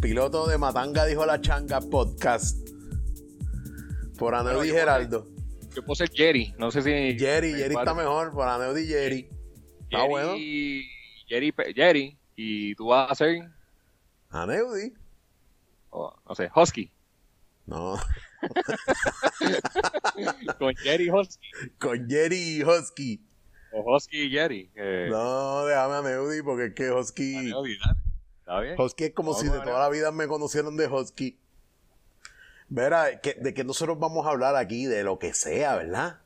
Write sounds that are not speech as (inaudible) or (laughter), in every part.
Piloto de Matanga dijo la changa podcast. Por Aneudi Geraldo. Yo puedo ser Jerry, no sé si. Jerry, Jerry está mejor, por Aneudi Jerry. Está bueno. Jerry, Jerry, y tú vas a ser. Aneudi. no sé, Husky. No. (laughs) Con Jerry Husky. Con Jerry Husky. O Husky y Jerry. No, déjame a Neudi porque es que Husky. Está bien. Husky es como si de toda la vida me conocieron de Husky. Verá, de que nosotros vamos a hablar aquí, de lo que sea, ¿verdad?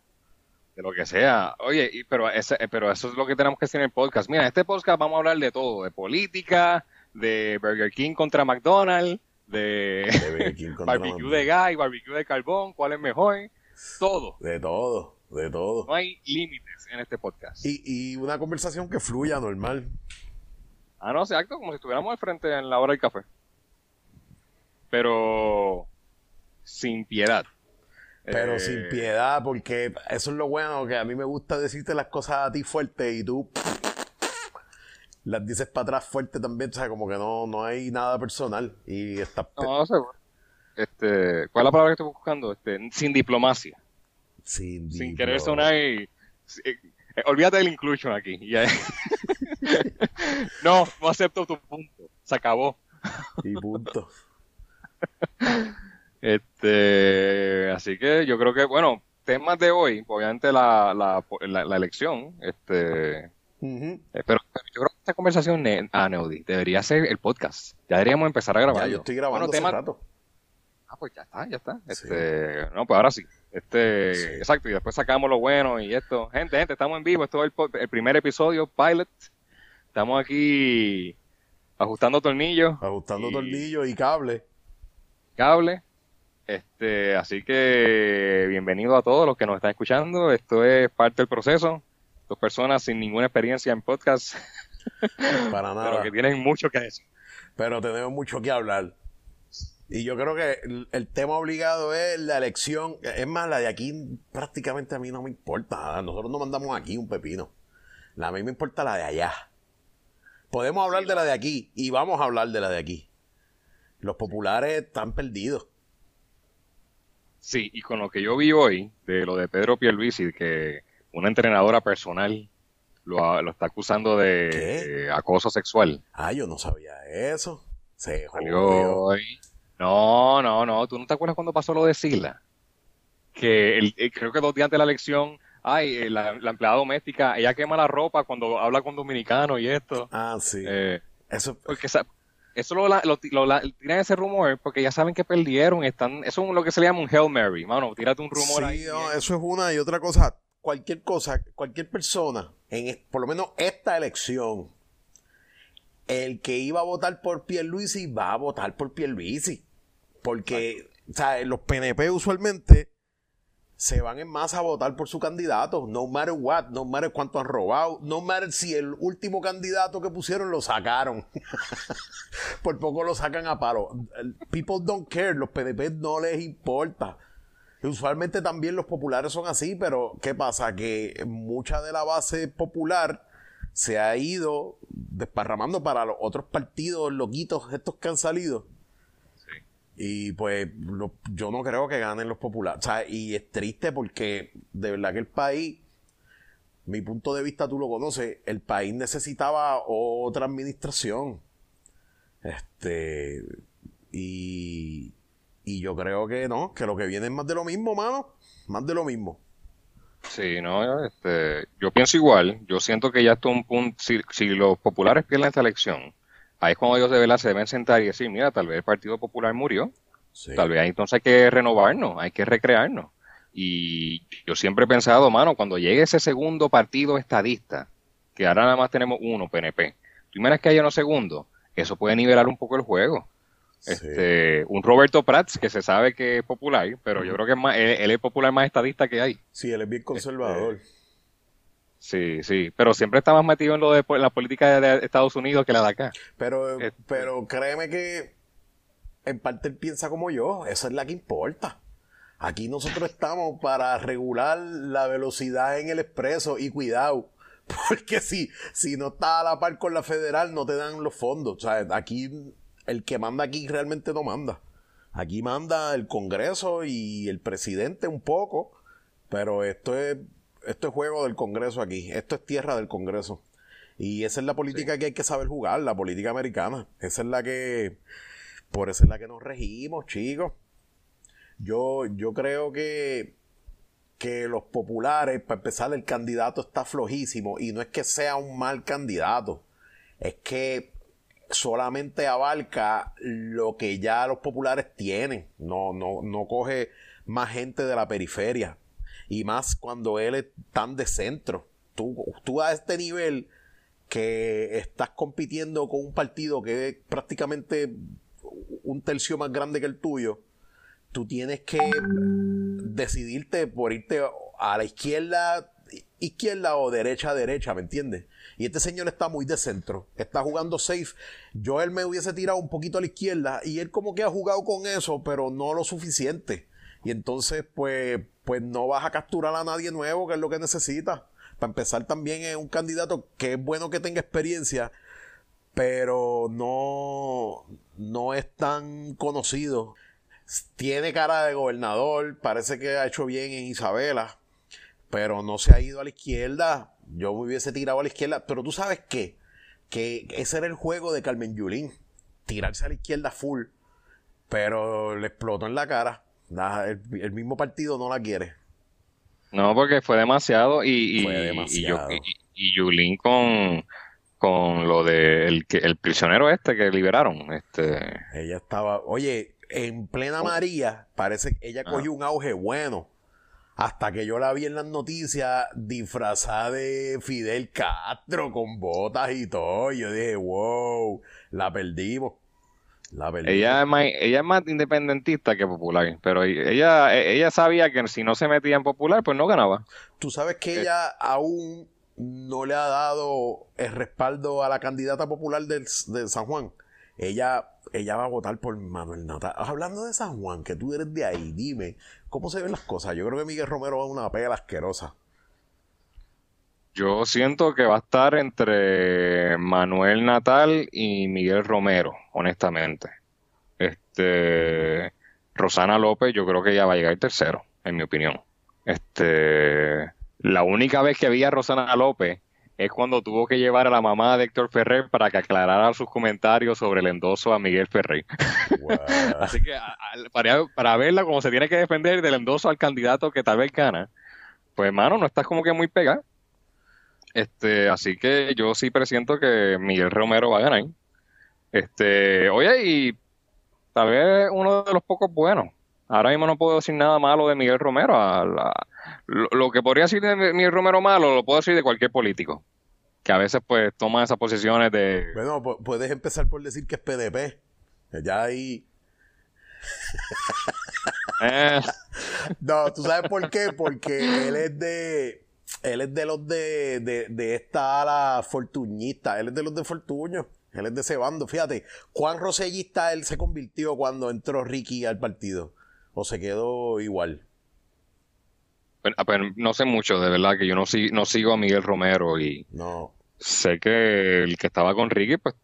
De lo que sea. Oye, pero, ese, pero eso es lo que tenemos que hacer en el podcast. Mira, en este podcast vamos a hablar de todo, de política, de Burger King contra McDonald's, de, (laughs) barbecue de gas barbecue de carbón, cuál es mejor, todo. De todo, de todo. No hay límites en este podcast. Y, y una conversación que fluya normal. Ah, no, exacto, como si estuviéramos al frente en la hora del café. Pero sin piedad. Pero sin eh, piedad, porque eso es lo bueno, que a mí me gusta decirte las cosas a ti fuerte y tú las dices para atrás fuerte también, o sea, como que no, no hay nada personal y está... No, seguro. Este, ¿Cuál es la palabra que estoy buscando? Este, sin diplomacia. Sin, sin querer sonar y, eh, olvídate del inclusion aquí. (laughs) no, no acepto tu punto. Se acabó. Y punto. este, así que yo creo que, bueno, temas de hoy, obviamente la, la, la elección, este, eh, pero, yo creo que esta conversación, a Neudi, debería ser el podcast. Ya deberíamos empezar a grabar. Ya, yo estoy grabando hace rato. Ah, pues ya está, ya está. Este, No, pues ahora sí. Este, Exacto, y después sacamos lo bueno y esto. Gente, gente, estamos en vivo. Esto es el, primer episodio, Pilot. Estamos aquí ajustando tornillos. Ajustando tornillos y cable. Cable. Este, así que bienvenido a todos los que nos están escuchando. Esto es parte del proceso dos personas sin ninguna experiencia en podcast. Para (laughs) nada. Pero que tienen mucho que decir. Pero tenemos mucho que hablar. Y yo creo que el, tema obligado es la elección. Es más, la de aquí prácticamente a mí no me importa. Nosotros no mandamos aquí un pepino. A mí me importa la de allá. Podemos hablar de la de aquí y vamos a hablar de la de aquí. Los populares están perdidos. Sí, y con lo que yo vi hoy, de lo de Pedro Pierluisi, que una entrenadora personal lo, lo está acusando de, acoso sexual. Ah, yo no sabía eso. Se jodió. No, no, no. ¿Tú no te acuerdas cuando pasó lo de Sila? Que el, eh, creo que dos días antes de la elección, ay, eh, la, empleada doméstica, ella quema la ropa cuando habla con dominicanos y esto. Ah, sí. Eh, eso. Porque eso lo, lo, tiran ese rumor porque ya saben que perdieron. Están, eso es lo que se le llama un Hail Mary. Mano, tírate un rumor sí, No, eso es una y otra cosa cualquier cosa, cualquier persona, en por lo menos esta elección, el que iba a votar por Pierluisi va a votar por Pierluisi. Porque, o sea, los PNP usualmente se van en masa a votar por su candidato, no matter what, no matter cuánto han robado, no matter si el último candidato que pusieron lo sacaron. (laughs) por poco lo sacan a paro. People don't care, los PNP no les importa. Usualmente también los populares son así, pero ¿qué pasa? Que mucha de la base popular se ha ido desparramando para los otros partidos loquitos estos que han salido. Y pues yo no creo que ganen los populares. O sea, y es triste porque de verdad que el país, mi punto de vista tú lo conoces, el país necesitaba otra administración. Este, y y yo creo que no, que lo que viene es más de lo mismo, mano. Más de lo mismo. Sí, no, este, yo pienso igual. Yo siento que ya está un punto. Si, los populares pierden esta elección, ahí es cuando ellos de verdad se deben sentar y decir: Mira, tal vez el Partido Popular murió. Tal vez entonces hay que renovarnos, hay que recrearnos. Y yo siempre he pensado, mano, cuando llegue ese segundo partido estadista, que ahora nada más tenemos uno, PNP, tú imaginas que haya uno segundo, eso puede nivelar un poco el juego. Este, un Roberto Prats que se sabe que es popular, pero yo creo que es más, él, es popular más estadista que hay. Sí, él es bien conservador. Este, sí, sí, pero siempre está más metido en lo de la política de Estados Unidos que la de acá. Pero, este, pero créeme que en parte él piensa como yo, esa es la que importa. Aquí nosotros estamos para regular la velocidad en el expreso y cuidado. (laughs) Porque si, si no está a la par con la federal, no te dan los fondos. O sea, aquí el que manda aquí realmente no manda. Aquí manda el Congreso y el presidente un poco, pero esto es, esto es juego del Congreso aquí, esto es tierra del Congreso. Y esa es la política que hay que saber jugar, la política americana. Esa es la que, por eso es la que nos regimos, chicos. Yo, yo creo que, que los populares, para empezar, el candidato está flojísimo y no es que sea un mal candidato, es que solamente abarca lo que ya los populares tienen, no, no, no coge más gente de la periferia y más cuando él es tan de centro. Tú, tú a este nivel que estás compitiendo con un partido que es prácticamente un tercio más grande que el tuyo, tú tienes que decidirte por irte a la izquierda, izquierda o derecha, derecha, ¿me entiendes? Y este señor está muy de centro, está jugando safe. Yo él me hubiese tirado un poquito a la izquierda y él como que ha jugado con eso, pero no lo suficiente. Y entonces, pues, pues no vas a capturar a nadie nuevo, que es lo que necesita. Para empezar, también es un candidato que es bueno que tenga experiencia, pero no, no es tan conocido. Tiene cara de gobernador, parece que ha hecho bien en Isabela, pero no se ha ido a la izquierda. Yo me hubiese tirado a la izquierda, pero tú sabes qué? Que ese era el juego de Carmen Yulín, tirarse a la izquierda full, pero le explotó en la cara. El mismo partido no la quiere. No, porque fue demasiado y, fue demasiado. y, y, Yulín con, con lo de el, el prisionero este que liberaron. Este... Ella estaba, oye, en plena oh. María, parece que ella cogió un auge bueno. Hasta que yo la vi en las noticias disfrazada de Fidel Castro con botas y todo. Y yo dije, wow, la perdimos. Ella es, más, ella es más independentista que popular, pero ella, ella sabía que si no se metía en popular, pues no ganaba. Tú sabes que ella aún no le ha dado el respaldo a la candidata popular de San Juan. Ella, ella va a votar por Manuel Natal. Hablando de San Juan, que tú eres de ahí, dime, ¿cómo se ven las cosas? Yo creo que Miguel Romero va a una pega asquerosa. Yo siento que va a estar entre Manuel Natal y Miguel Romero, honestamente. Este Rosana López, yo creo que ella va a llegar tercero, en mi opinión. Este, la única vez que vi a Rosana López es cuando tuvo que llevar a la mamá de Héctor Ferrer para que aclarara sus comentarios sobre el endoso a Miguel Ferrer. (laughs) Así que para, para, verla como se tiene que defender del endoso al candidato que tal vez gana, pues hermano, no estás como que muy pegado. Este, así que yo sí presiento que Miguel Romero va a ganar. Este, oye, y tal vez uno de los pocos buenos. Ahora mismo no puedo decir nada malo de Miguel Romero. lo, que podría decir de Miguel Romero malo lo puedo decir de cualquier político. Que a veces pues toma esas posiciones de... Bueno, puedes empezar por decir que es PDP. Ya ahí... (laughs) Eh. no, ¿tú sabes por qué? Porque él es de él es de los de, de, de esta ala fortuñista, él es de los de Fortuño, él es de ese bando. Fíjate, ¿cuán rosellista él se convirtió cuando entró Ricky al partido? ¿O se quedó igual? Ah, pues, no sé mucho, de verdad, que yo no, no sigo a Miguel Romero y no. sé que el que estaba con Ricky, pues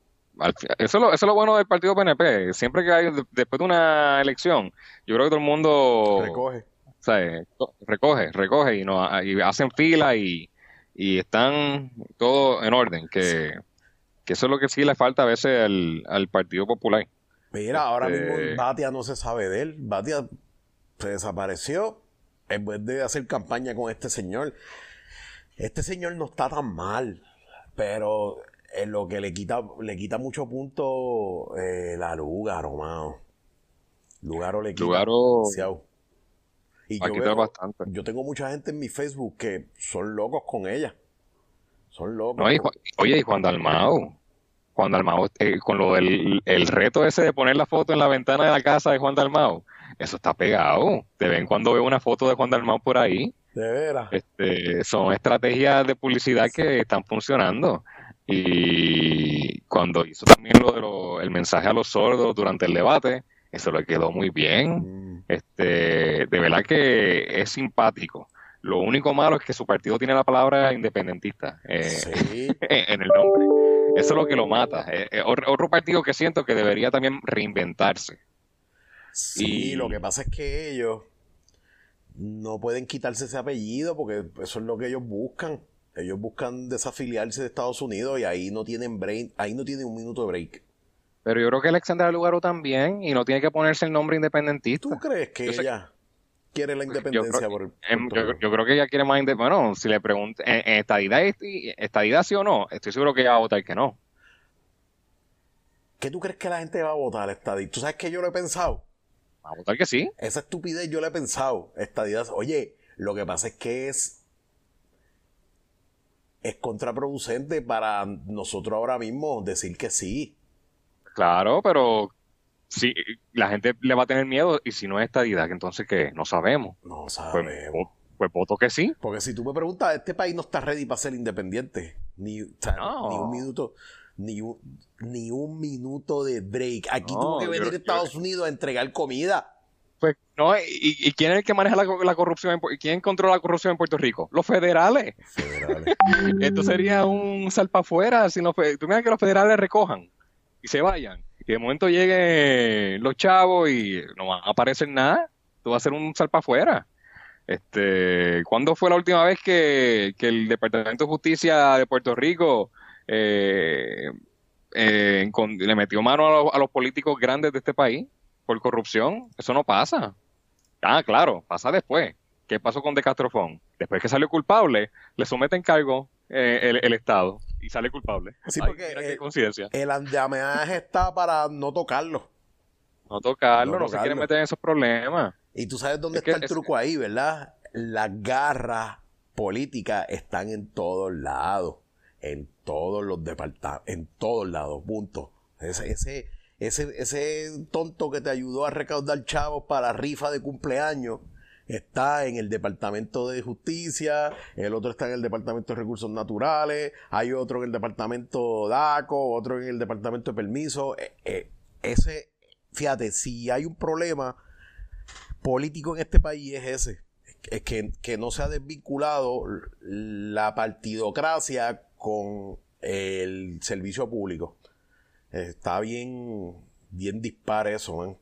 eso es, lo, eso es lo bueno del partido PNP. Siempre que hay, después de una elección, yo creo que todo el mundo recoge sea, recoge, recoge y, no, y hacen fila y, están todo en orden, que, eso es lo que sí le falta a veces al, Partido Popular. Mira, ahora mismo este Batia no se sabe de él, Batia se desapareció en vez de hacer campaña con este señor. Este señor no está tan mal, pero en lo que le quita, le quita mucho punto eh, la Lugaro, mano. Lugaro le quita Lugaro, y yo, bastante. yo tengo mucha gente en mi Facebook que son locos con ella. Son locos. oye, y Juan Dalmao. Juan Dalmao, eh, con lo del el reto ese de poner la foto en la ventana de la casa de Juan Dalmao, eso está pegado. De vez en cuando veo una foto de Juan Dalmao por ahí. De veras. Este, son estrategias de publicidad que están funcionando. Y cuando hizo también lo de el mensaje a los sordos durante el debate, eso le quedó muy bien. Mm. Este, de verdad que es simpático. Lo único malo es que su partido tiene la palabra independentista eh, (laughs) en el nombre. Eso es lo que lo mata. Eh, eh, otro partido que siento que debería también reinventarse. Sí, lo que pasa es que ellos no pueden quitarse ese apellido porque eso es lo que ellos buscan. Ellos buscan desafiliarse de Estados Unidos y ahí no tienen break, ahí no tienen un minuto de break. Pero yo creo que Alexandra Lugaro también y no tiene que ponerse el nombre independentista. ¿Tú crees que ella quiere la independencia yo creo, por yo, creo que ella quiere más independencia. Bueno, si le pregunto, ¿en, estadidad, estadidad sí o no? Estoy seguro que ella va a votar que no. ¿Qué tú crees que la gente va a votar estadidad? ¿Tú sabes que yo lo he pensado? Va a votar que sí. Esa estupidez yo lo he pensado. Estadidad. Oye, lo que pasa es que es es contraproducente para nosotros ahora mismo decir que sí. Claro, pero si la gente le va a tener miedo y si no es estadidad, entonces ¿qué? No sabemos. No pues, sabemos. Pues, voto que sí. Porque si tú me preguntas, este país no está ready para ser independiente. Ni, ni un minuto. Ni un, ni un minuto de break. Aquí tuvo que venir Estados Unidos a entregar comida. Pues no, ¿y, quién es el que maneja la, corrupción? ¿Quién controla la corrupción en Puerto Rico? Los federales. (laughs) Esto sería un salpa afuera. Si tú miras que los federales recojan y se vayan. Y de momento lleguen los chavos y no va a aparecer nada. Tú vas a ser un salpa afuera. Este, ¿Cuándo fue la última vez que, el Departamento de Justicia de Puerto Rico eh, eh, le metió mano a los políticos grandes de este país? por corrupción. Eso no pasa. Ah, claro, pasa después. ¿Qué pasó con De Castrofón? Después que salió culpable, le somete en cargo eh, el, Estado y sale culpable. Sí, porque el andamiaje está para no tocarlo. No tocarlo, no, se quiere meter en esos problemas. Y tú sabes dónde está el truco ahí, ¿verdad? Las garras políticas están en todos lados. En todos los departamentos. En todos lados, punto. Ese, ese, ese, ese tonto que te ayudó a recaudar chavos para rifa de cumpleaños está en el Departamento de Justicia, el otro está en el Departamento de Recursos Naturales, hay otro en el Departamento DACO, otro en el Departamento de Permiso. Eh, eh, ese, fíjate, si hay un problema político en este país es ese, es que, que no se ha desvinculado la partidocracia con el servicio público. Está bien, bien dispar eso, man.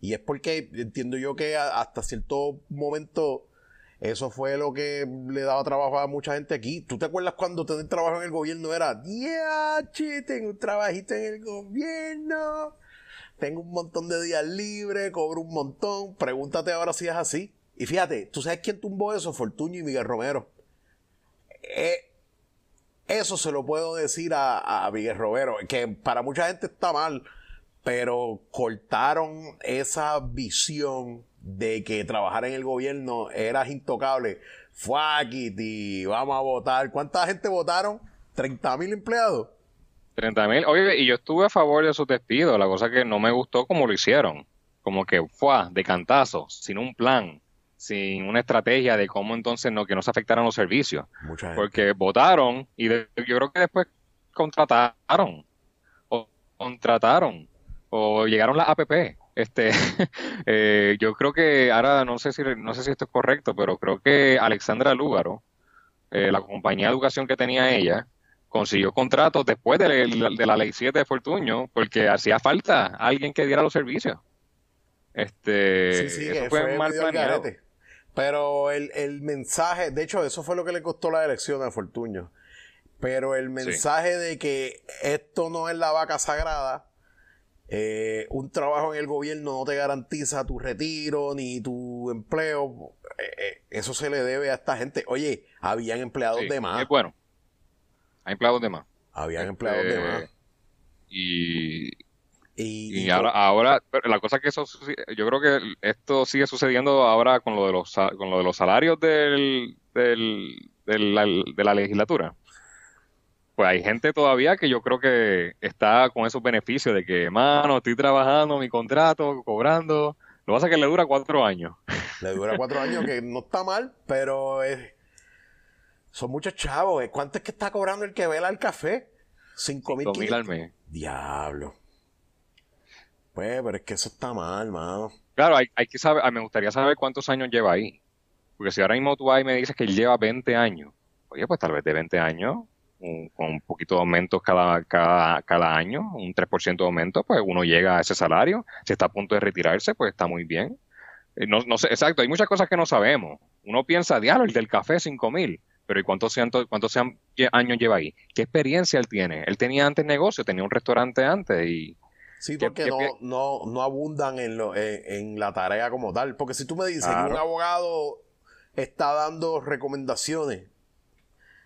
Y es porque entiendo yo que hasta cierto momento eso fue lo que le daba trabajo a mucha gente aquí. ¿Tú te acuerdas cuando tener trabajo en el gobierno era, yeah, tengo un trabajito en el gobierno, tengo un montón de días libres, cobro un montón? Pregúntate ahora si es así. Y fíjate, ¿tú sabes quién tumbó eso? Fortuño y Miguel Romero. Eh, eso se lo puedo decir a, a Miguel Romero, que para mucha gente está mal, pero cortaron esa visión de que trabajar en el gobierno era intocable. y vamos a votar. ¿Cuánta gente votaron? ¿30 mil empleados? 30 mil. Oye, y yo estuve a favor de su despido. La cosa que no me gustó como lo hicieron. Como que fue de cantazo, sin un plan sin una estrategia de cómo entonces no que no se afectaran los servicios. Porque votaron y yo creo que después contrataron o contrataron o llegaron las APP. Este, (laughs) eh, yo creo que ahora no sé si no sé si esto es correcto, pero creo que Alexandra Lúgaro, eh, la compañía de educación que tenía ella, consiguió contratos después de, la ley 7 de Fortuño, porque hacía falta alguien que diera los servicios. Este, sí, sí, fue, mal planeado. Pero el, mensaje, de hecho, eso fue lo que le costó la elección a Fortuño. Pero el mensaje de que esto no es la vaca sagrada, eh, un trabajo en el gobierno no te garantiza tu retiro ni tu empleo, eh, eh, eso se le debe a esta gente. Oye, habían empleados de más. Es bueno, hay empleados de más. Habían empleados de más. Y y, ahora, ahora, la cosa que eso, yo creo que esto sigue sucediendo ahora con lo de los, con lo de los salarios del, del, de la legislatura. Pues hay gente todavía que yo creo que está con esos beneficios de que, mano, estoy trabajando mi contrato, cobrando. Lo que pasa es que le dura cuatro años. Le dura cuatro años, que no está mal, pero son muchos chavos. ¿Cuánto es que está cobrando el que vela el café? Cinco mil al mes. Diablo. Pues, pero es que eso está mal, mano. Claro, hay, hay que saber, me gustaría saber cuántos años lleva ahí. Porque si ahora mismo tú vas y me dices que él lleva 20 años, oye, pues tal vez de 20 años, con un poquito de aumento cada, cada, cada año, un 3% de aumento, pues uno llega a ese salario. Si está a punto de retirarse, pues está muy bien. Eh, no, no sé, exacto, hay muchas cosas que no sabemos. Uno piensa, diablo, el del café, 5 mil. Pero ¿y cuántos, cuántos años lleva ahí? ¿Qué experiencia él tiene? Él tenía antes negocio, tenía un restaurante antes y... Sí, porque no, no, no abundan en, lo, en, la tarea como tal. Porque si tú me dices que un abogado está dando recomendaciones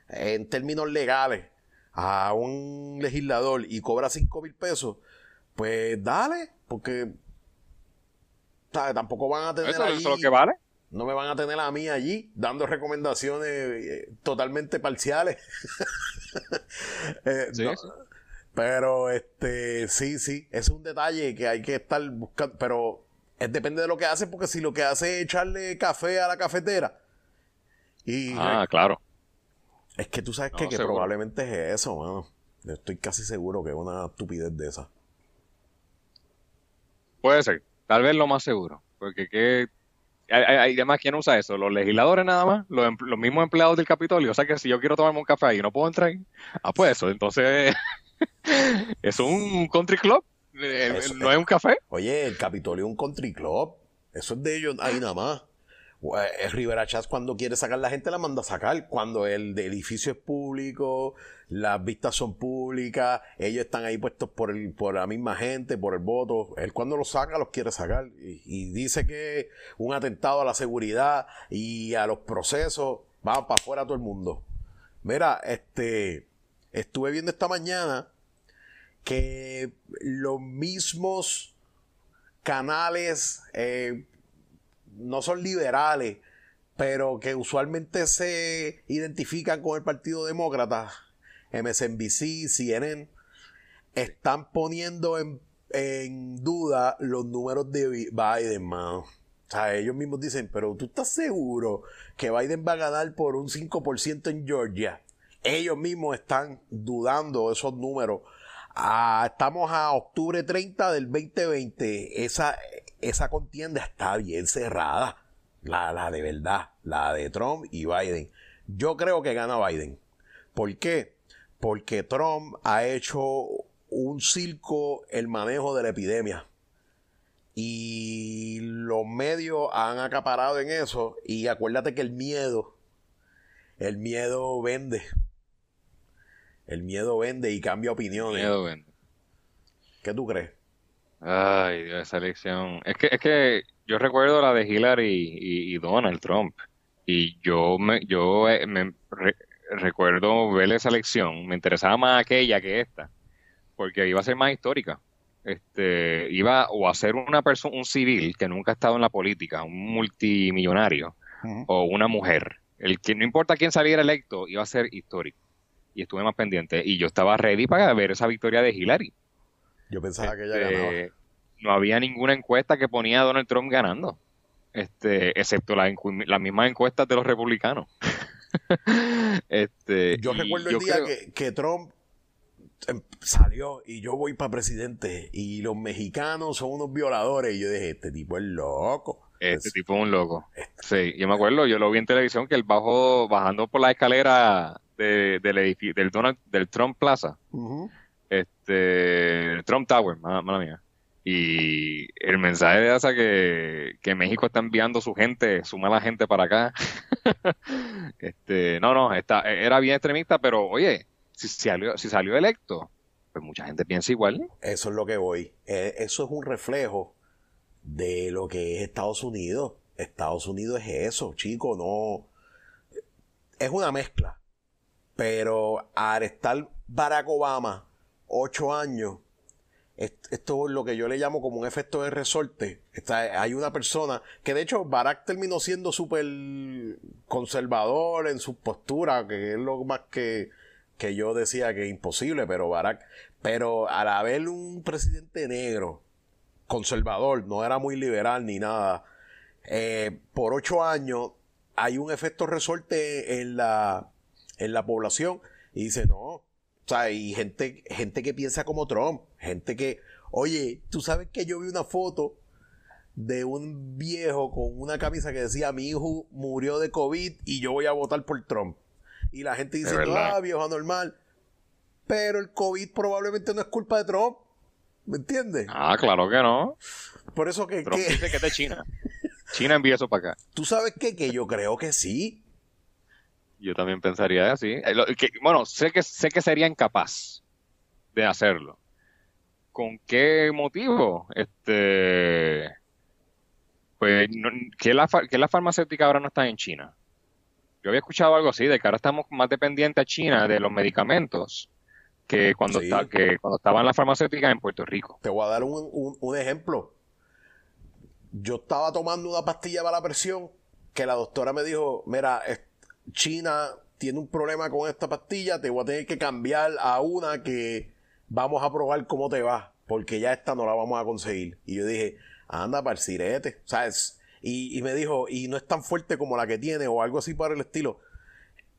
en términos legales a un legislador y cobra 5 mil pesos, pues dale, porque tampoco van a tener ¿Eso, es lo que vale? No me van a tener a mí allí dando recomendaciones eh, totalmente parciales. (laughs) Eh, pero este sí, sí, es un detalle que hay que estar buscando, pero es, depende de lo que hace, porque si lo que hace es echarle café a la cafetera. Y, ah, claro. Es que tú sabes que, probablemente es eso, mano. Estoy casi seguro que es una estupidez de esa. Puede ser, tal vez lo más seguro. Porque que hay, además, ¿quién usa eso? ¿Los legisladores nada más? ¿Los, ¿Los, mismos empleados del Capitolio? O sea que si yo quiero tomarme un café ahí no puedo entrar ahí. Ah, pues eso, entonces (laughs) es un country club. Eh, no es un café. Oye, el Capitolio es un country club. Eso es de ellos ahí nada más. El Rivera Chats cuando quiere sacar la gente la manda a sacar. Cuando el edificio es público, las vistas son públicas, ellos están ahí puestos por, el, por la misma gente, por el voto. Él cuando los saca los quiere sacar. Y, dice que un atentado a la seguridad y a los procesos va para afuera todo el mundo. Mira, este, estuve viendo esta mañana que los mismos canales eh, no son liberales, pero que usualmente se identifican con el Partido Demócrata, MSNBC, CNN, están poniendo en, duda los números de Biden, mano. O sea, ellos mismos dicen, pero tú estás seguro que Biden va a ganar por un 5% en Georgia. Ellos mismos están dudando esos números. Ah, estamos a octubre 30 del 2020. Esa, esa contienda está bien cerrada. La, la de verdad, la de Trump y Biden. Yo creo que gana Biden. ¿Por qué? Porque Trump ha hecho un circo el manejo de la epidemia. Y los medios han acaparado en eso. Y acuérdate que el miedo, el miedo vende. El miedo vende y cambia opiniones. El miedo vende. ¿Qué tú crees? Ay, esa elección. Es que, es que yo recuerdo la de Hillary y, Donald Trump. Y yo me, yo eh, me recuerdo ver esa elección. Me interesaba más aquella que esta. Porque iba a ser más histórica. Este, iba o a ser una persona, un civil que nunca ha estado en la política, un multimillonario, o una mujer. El que no importa quién saliera electo, iba a ser histórico. Y estuve más pendiente. Y yo estaba ready para ver esa victoria de Hillary. Yo pensaba que ella ganaba. Este, no había ninguna encuesta que ponía a Donald Trump ganando, este, excepto las mismas encuestas de los republicanos. (laughs) este, yo recuerdo el día que, Trump em, salió y yo voy para presidente y los mexicanos son unos violadores y yo dije, este tipo es loco. Este tipo es un loco. Este sí, yo me acuerdo, yo lo vi en televisión que él bajó, bajando por la escalera de, del del Donald, del Trump Plaza este Trump Tower, mala, mía. Y el mensaje de esa que, que México está enviando su gente, su mala gente para acá. (laughs) este, no, no, está, era bien extremista, pero oye, si salió, si salió electo, pues mucha gente piensa igual. Eso es lo que voy. Eh, eso es un reflejo de lo que es Estados Unidos. Estados Unidos es eso, chico, no. Es una mezcla. Pero al Barack Obama ocho años, esto es lo que yo le llamo como un efecto de resorte. Está, hay una persona que de hecho Barack terminó siendo súper conservador en su postura, que es lo más que, que yo decía que es imposible, pero Barack, pero al haber un presidente negro, conservador, no era muy liberal ni nada, eh, por ocho años hay un efecto resorte en la, en la población y dice, no, o sea, y gente, gente que piensa como Trump, gente que, oye, tú sabes que yo vi una foto de un viejo con una camisa que decía mi hijo murió de COVID y yo voy a votar por Trump. Y la gente dice, ah, viejo anormal. Pero el COVID probablemente no es culpa de Trump. ¿Me entiendes? Ah, claro que no. Por eso que... Trump que- dice que es de China. China envía eso para acá. ¿Tú sabes qué? Que yo creo que sí. Yo también pensaría así. Eh, bueno, sé que, sé que sería incapaz de hacerlo. ¿Con qué motivo? Este, pues, no- que la, que la farmacéutica ahora no está en China. Yo había escuchado algo así, de que ahora estamos más dependientes a China de los medicamentos que cuando, Sí. está, que cuando estaban las farmacéuticas en Puerto Rico. Te voy a dar un, un- un ejemplo. Yo estaba tomando una pastilla para la presión que la doctora me dijo, mira, China tiene un problema con esta pastilla, te voy a tener que cambiar a una que vamos a probar cómo te va, porque ya esta no la vamos a conseguir. Y yo dije, anda para el sirete, ¿sabes? Y, y me dijo, y no es tan fuerte como la que tiene o algo así para el estilo.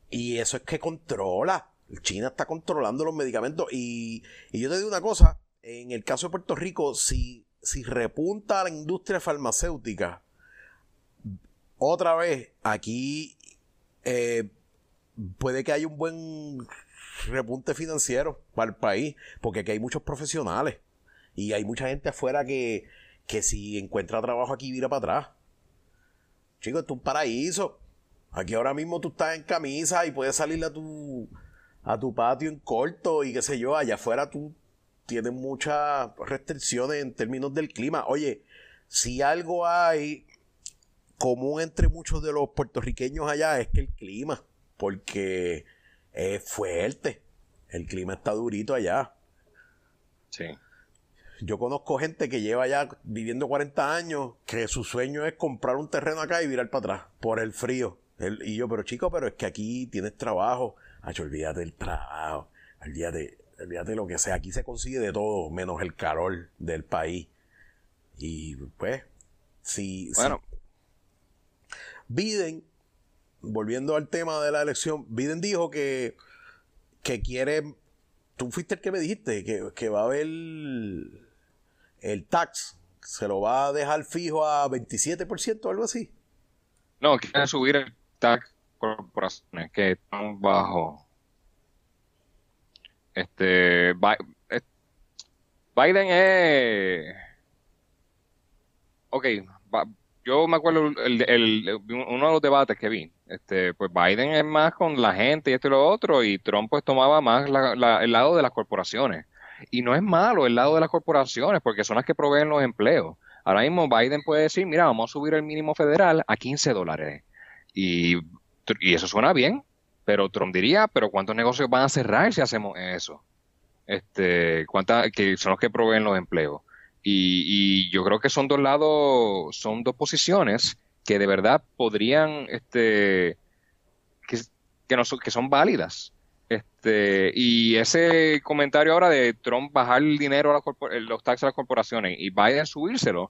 Y eso es que controla. China está controlando los medicamentos. Y, y yo te digo una cosa, en el caso de Puerto Rico, si, si repunta la industria farmacéutica, otra vez, aquí eh, puede que haya un buen repunte financiero para el país, porque aquí hay muchos profesionales y hay mucha gente afuera que, que si encuentra trabajo aquí vira para atrás. Chicos, esto es un paraíso. Aquí ahora mismo tú estás en camisa y puedes salir a tu, a tu patio en corto y qué sé yo, allá afuera tú tienes muchas restricciones en términos del clima. Oye, si algo hay común entre muchos de los puertorriqueños allá es que el clima, porque es fuerte. El clima está durito allá. Sí. Yo conozco gente que lleva ya viviendo 40 años que su sueño es comprar un terreno acá y virar para atrás por el frío. El- y yo, pero chico, pero es que aquí tienes trabajo. Acho, olvídate del trabajo. Olvídate, olvídate lo que sea. Aquí se consigue de todo, menos el calor del país. Y pues, si, si Bueno, Biden, volviendo al tema de la elección, Biden dijo que, que quiere, tú fuiste el que me dijiste, que, que va a haber el tax, se lo va a dejar fijo a 27% o algo así. no, quieren subir el tax corporaciones que están bajo. Este, Bi- Biden es. Ok, yo me acuerdo el, el- uno de los debates que vi. Este, pues Biden es más con la gente y esto y lo otro, y Trump pues tomaba más la- el lado de las corporaciones. Y no es malo el lado de las corporaciones, porque son las que proveen los empleos. Ahora mismo Biden puede decir, mira, vamos a subir el mínimo federal a 15 dólares. Y, y eso suena bien, pero Trump diría, pero ¿cuántos negocios van a cerrar si hacemos eso? Este, ¿cuántas, que son los que proveen los empleos? Y, y yo creo que son dos lados, son dos posiciones que de verdad podrían, este, que, que, no son, que son válidas. Este, y ese comentario ahora de Trump bajar el dinero a la corpor- los taxes a las corporaciones y Biden subírselo,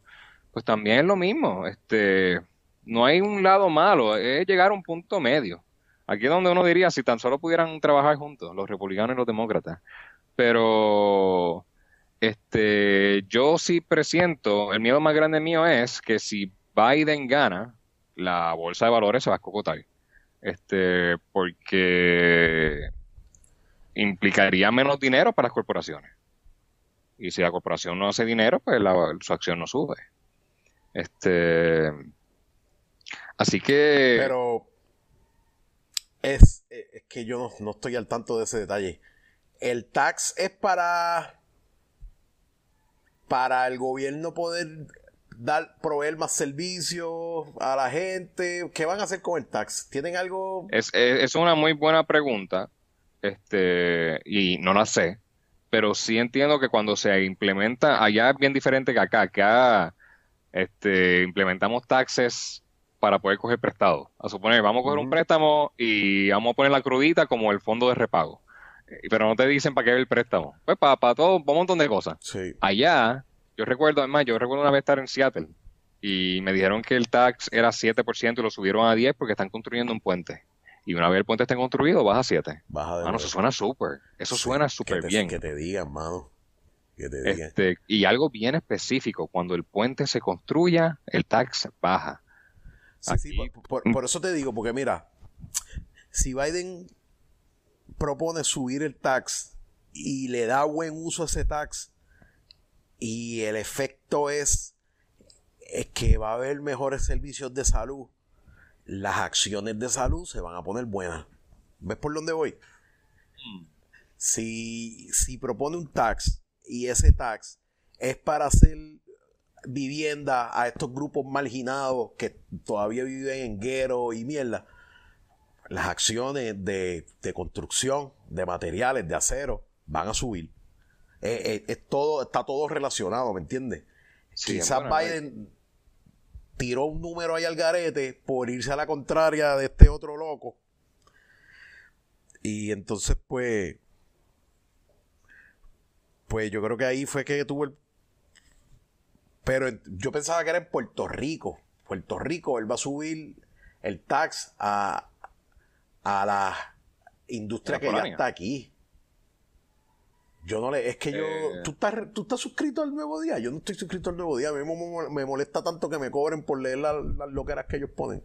pues también es lo mismo. Este, no hay un lado malo, es llegar a un punto medio. Aquí es donde uno diría, si tan solo pudieran trabajar juntos, los republicanos y los demócratas. Pero este, yo sí presiento, el miedo más grande mío es que si Biden gana, la bolsa de valores se va a escocotar. Este, porque implicaría menos dinero para las corporaciones. Y si la corporación no hace dinero, pues su acción no sube. Este, así que Pero es, es que yo no, no estoy al tanto de ese detalle. El tax es para para el gobierno poder dar proveer más servicios a la gente. ¿Qué van a hacer con el tax? ¿Tienen algo? Es, es, es una muy buena pregunta, este, y no la sé, pero sí entiendo que cuando se implementa, allá es bien diferente que acá, acá este, implementamos taxes para poder coger prestado. A suponer, vamos a coger un préstamo y vamos a poner la crudita como el fondo de repago. Eh, Pero no te dicen para qué el préstamo. Pues para, para todo, para un montón de cosas. Sí. Allá, yo recuerdo, además, yo recuerdo una vez estar en Seattle y me dijeron que el tax era 7% y lo subieron a 10 porque están construyendo un puente. Y una vez el puente esté construido, baja a 7. Baja de Mano, eso suena súper. Eso Sí, suena súper bien. Que te digan, mano. Que te digan. Este, y algo bien específico, cuando el puente se construya, el tax baja. Sí, sí, por- por eso te digo, porque mira, si Biden propone subir el tax y le da buen uso a ese tax y el efecto es, es que va a haber mejores servicios de salud, las acciones de salud se van a poner buenas. ¿Ves por dónde voy? Mm. Si, si propone un tax y ese tax es para hacer vivienda a estos grupos marginados que todavía viven en guero y mierda, las acciones de, construcción, de materiales, de acero, van a subir. Eh, eh, es todo, está todo relacionado, ¿me entiendes? Quizás Biden tiró un número ahí al garete por irse a la contraria de este otro loco. Y entonces, pues, pues yo creo que ahí fue que tuvo el pero yo pensaba que era en Puerto Rico. Puerto Rico, él va a subir el tax a, a la industria que ya está aquí. Yo no le. Es que yo. Eh. ¿tú, estás, ¿Tú estás suscrito al nuevo día? Yo no estoy suscrito al nuevo día. A mí me, molesta tanto que me cobren por leer las, loqueras que ellos ponen.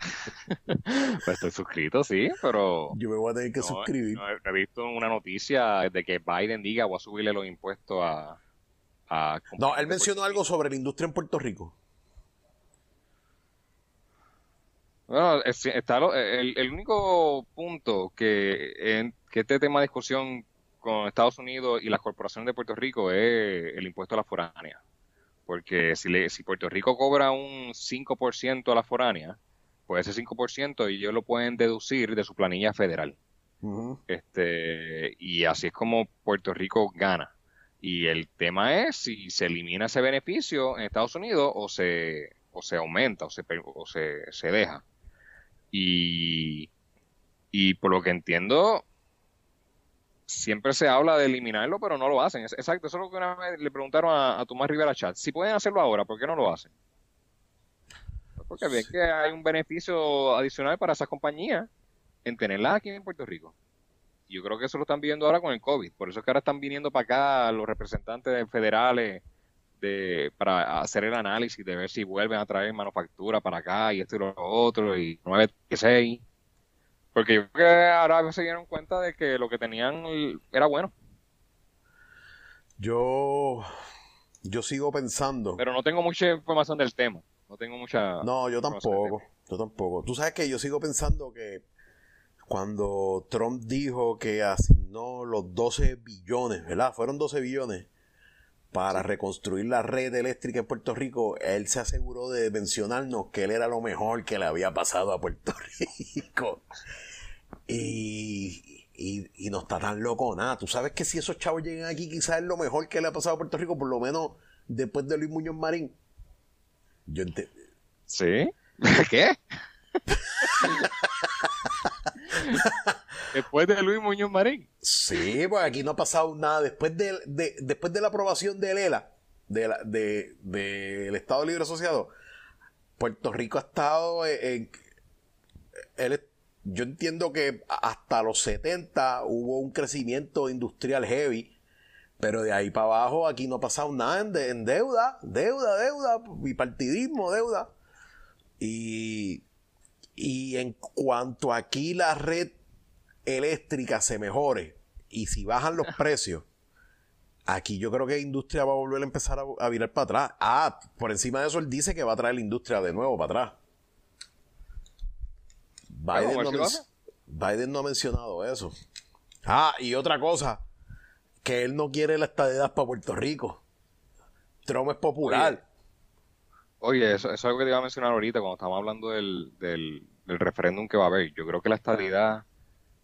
(laughs) pues estoy suscrito, sí, pero. Yo me voy a tener que suscribir. he visto una noticia de que Biden diga voy a subirle los impuestos a, no, él mencionó algo sobre la industria en Puerto Rico. Bueno, está el, único punto que, en, que este tema de discusión con Estados Unidos y las corporaciones de Puerto Rico es el impuesto a la foránea. Porque si, le, si Puerto Rico cobra un 5% a la foránea, pues ese 5% ellos lo pueden deducir de su planilla federal. este Y así es como Puerto Rico gana. Y el tema es si se elimina ese beneficio en Estados Unidos o se, o se aumenta o se, o se, se deja. Y, y por lo que entiendo, siempre se habla de eliminarlo, pero no lo hacen. Exacto, eso es lo que una vez le preguntaron a, Tomás Rivera Chat. Si pueden hacerlo ahora, ¿por qué no lo hacen? Pues porque ven que hay un beneficio adicional para esas compañías en tenerlas aquí en Puerto Rico. Yo creo que eso lo están viendo ahora con el COVID. Por eso es que ahora están viniendo para acá los representantes federales de, para hacer el análisis de ver si vuelven a traer manufactura para acá y esto y lo otro y 9 6. Porque yo creo que ahora se dieron cuenta de que lo que tenían era bueno. Yo, yo sigo pensando. Pero no tengo mucha información del tema. No tengo mucha. No, yo tampoco. Yo tampoco. Tú sabes que yo sigo pensando que cuando Trump dijo que asignó los 12 billones, ¿verdad? Fueron 12 billones para reconstruir la red eléctrica en Puerto Rico, él se aseguró de mencionarnos que él era lo mejor que le había pasado a Puerto (laughs) Rico. Y, y, no está tan loco nada. Tú sabes que si esos chavos llegan aquí, quizás es lo mejor que le ha pasado a Puerto Rico, por lo menos después de Luis Muñoz Marín. Yo ¿Sí? (laughs) ¿Qué? (laughs) después de Luis Muñoz Marín. Sí, pues aquí no ha pasado nada. Después de, después de la aprobación de ELA, del de, Estado Libre Asociado, Puerto Rico ha estado yo entiendo que hasta los 70 hubo un crecimiento industrial heavy, pero de ahí para abajo aquí no ha pasado nada en, deuda, deuda, deuda, bipartidismo, deuda. Y, y en cuanto aquí la red eléctrica se mejore y si bajan los precios, aquí yo creo que la industria va a volver a empezar a, virar para atrás. Ah, por encima de eso él dice que va a traer la industria de nuevo para atrás. Biden no, ha mencionado eso. Ah, y otra cosa, que él no quiere la estadidad para Puerto Rico. Trump es popular. Oye, eso, es algo que te iba a mencionar ahorita cuando estábamos hablando del, del, referéndum que va a haber. Yo creo que la estadidad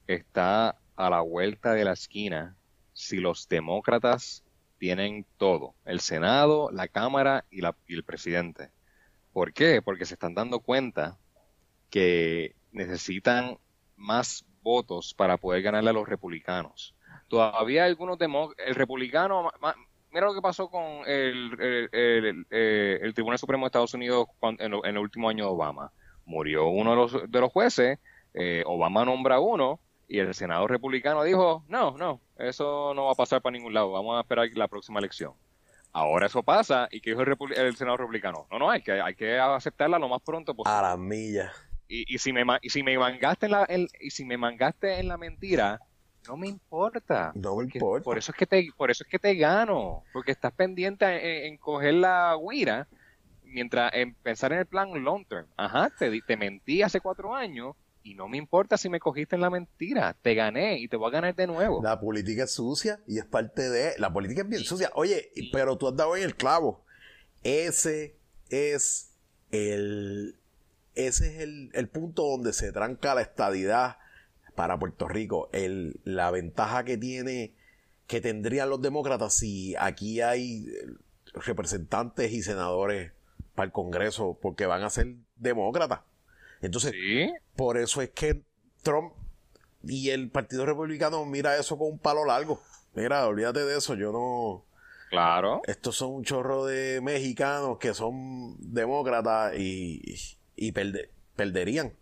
está a la vuelta de la esquina si los demócratas tienen todo, el Senado, la Cámara y, la, y el presidente. ¿Por qué? Porque se están dando cuenta que necesitan más votos para poder ganarle a los republicanos. Todavía algunos demócratas, el republicano, mira lo que pasó con el, el, Tribunal Supremo de Estados Unidos en, el último año de Obama. Murió uno de los, de los jueces, eh, Obama nombra uno y el Senado republicano dijo, no, no, eso no va a pasar para ningún lado, vamos a esperar la próxima elección. Ahora eso pasa y que dijo el, Senado republicano, no, no, hay que, hay que aceptarla lo más pronto posible. A la milla. Y, y, si me, y si me mangaste en la, y si me mangaste en la mentira, no me importa. No me importa. Por eso es que te, por eso es que te gano, porque estás pendiente en, en coger la guira mientras en pensar en el plan long term. Ajá, te, di- te mentí hace cuatro años y no me importa si me cogiste en la mentira. Te gané y te voy a ganar de nuevo. La política es sucia y es parte de... La política es bien sucia. Oye, pero tú has dado en el clavo. Ese es el... Ese es el, el punto donde se tranca la estadidad para Puerto Rico. El, la ventaja que tiene, que tendrían los demócratas si aquí hay eh, representantes y senadores para el Congreso, porque van a ser demócratas. Entonces, Sí, por eso es que Trump y el Partido Republicano mira eso con un palo largo. Mira, olvídate de eso, yo no... claro. Estos son un chorro de mexicanos que son demócratas y, y perde- perderían.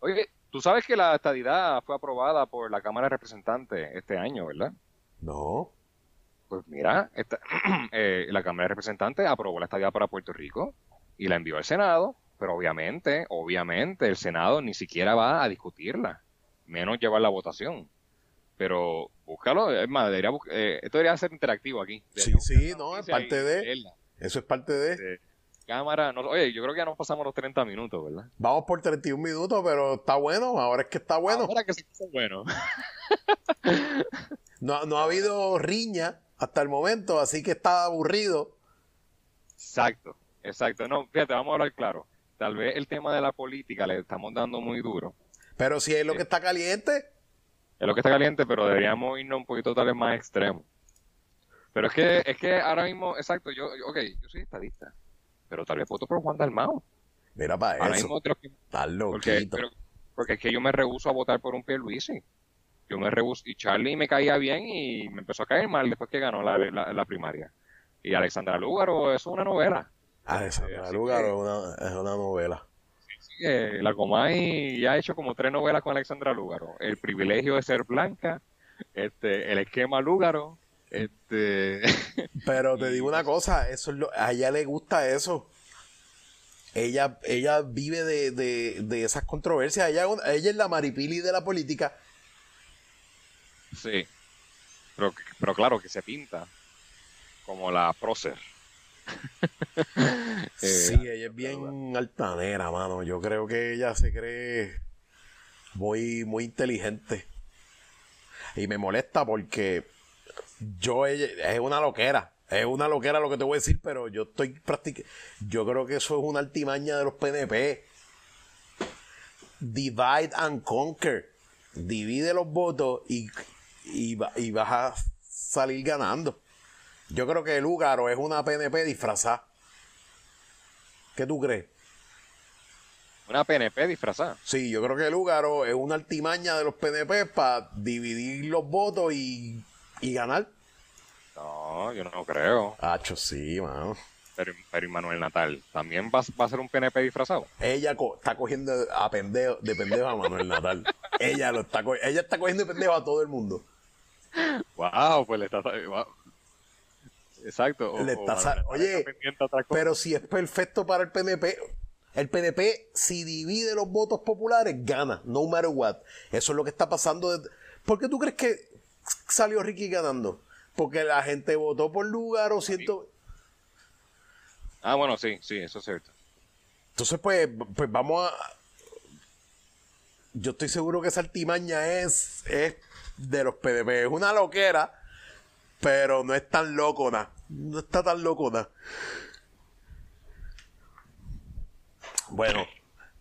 Oye, tú sabes que la estadidad fue aprobada por la Cámara de Representantes este año, ¿verdad? No. Pues mira, esta- (clears throat) eh, la Cámara de Representantes aprobó la estadía para Puerto Rico y la envió al Senado, pero obviamente, obviamente el Senado ni siquiera va a discutirla, menos llevar la votación. Pero búscalo, es más, debería eh, esto debería ser interactivo aquí. Sí, sí, no, es parte de-. Eso es parte de... Eh, Cámara, no, oye, yo creo que ya nos pasamos los 30 minutos, ¿verdad? Vamos por 31 minutos, pero está bueno, ahora es que está bueno. Ahora que se puso bueno. (laughs) No, no ha habido riña hasta el momento, así que está aburrido. Exacto, exacto. No, fíjate, vamos a hablar claro. Tal vez el tema de la política le estamos dando muy duro. Pero si es lo que está caliente, Es lo que está caliente, pero deberíamos irnos un poquito tal vez más extremo. Pero es que, es que ahora mismo, exacto, yo, yo- ok, yo soy estadista, pero tal vez voto por Juan Dalmau. mira para Ahora eso. mismo que- porque, pero- porque es que yo me rehuso a votar por un Pierluisi. Yo me rehuso, y Charlie me caía bien y me empezó a caer mal después que ganó la, la, la primaria. Y Alexandra Lúgaro, es una novela. Alexandra así Lúgaro que- es una, es una novela. Así que la Comay ya ha hecho como tres novelas con Alexandra Lúgaro. El privilegio de ser blanca, este, el esquema Lúgaro, este, (laughs) Pero te digo una cosa, eso es lo, a ella le gusta eso. Ella, ella vive de, de, de esas controversias. Ella, ella es la maripili de la política. sí. Pero, pero claro que se pinta como la prócer. (laughs) Eh, sí, ella es bien altanera, mano. Yo creo que ella se cree muy, muy inteligente. Y me molesta porque yo, ella, es una loquera. Es una loquera lo que te voy a decir, pero yo estoy practicando. Yo creo que eso es una altimaña de los PNP. Divide and conquer. Divide los votos y, y, y vas a salir ganando. Yo creo que Lugaro es una PNP disfrazada. ¿Qué tú crees? Una PNP disfrazada. Sí, yo creo que Lugaro es una altimaña de los PNP para dividir los votos y, y ganar. No, yo no creo. Hacho, sí, mano. Pero, pero Manuel Natal, ¿también va, va a ser un PNP disfrazado? Ella co- está cogiendo a pendejo, de pendejo a Manuel Natal. (laughs) ella lo está ella está cogiendo de pendejo a todo el mundo. Wow, pues le está... wow. Exacto. o- Le está Manuel Oye. Pero si es perfecto para el PNP, el PNP, si divide los votos populares, gana, no matter what. Eso es lo que está pasando. desde- ¿Por qué tú crees que salió Ricky ganando? Porque la gente votó por lugar o siento. Ah, bueno, sí, sí, eso es cierto. Entonces, pues, pues vamos a. Yo estoy seguro que esa altimaña es, es de los PDP. Es una loquera, pero no es tan locona. No está tan locona. Bueno,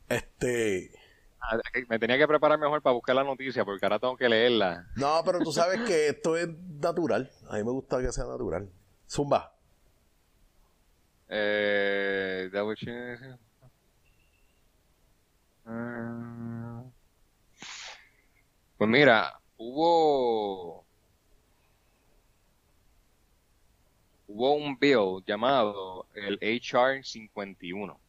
este. Me tenía que preparar mejor para buscar la noticia porque ahora tengo que leerla. No, pero tú sabes que esto es natural. A mí me gusta que sea natural. Zumba. Eh. Ah. Pues mira, hubo hubo un bill llamado el HR 51.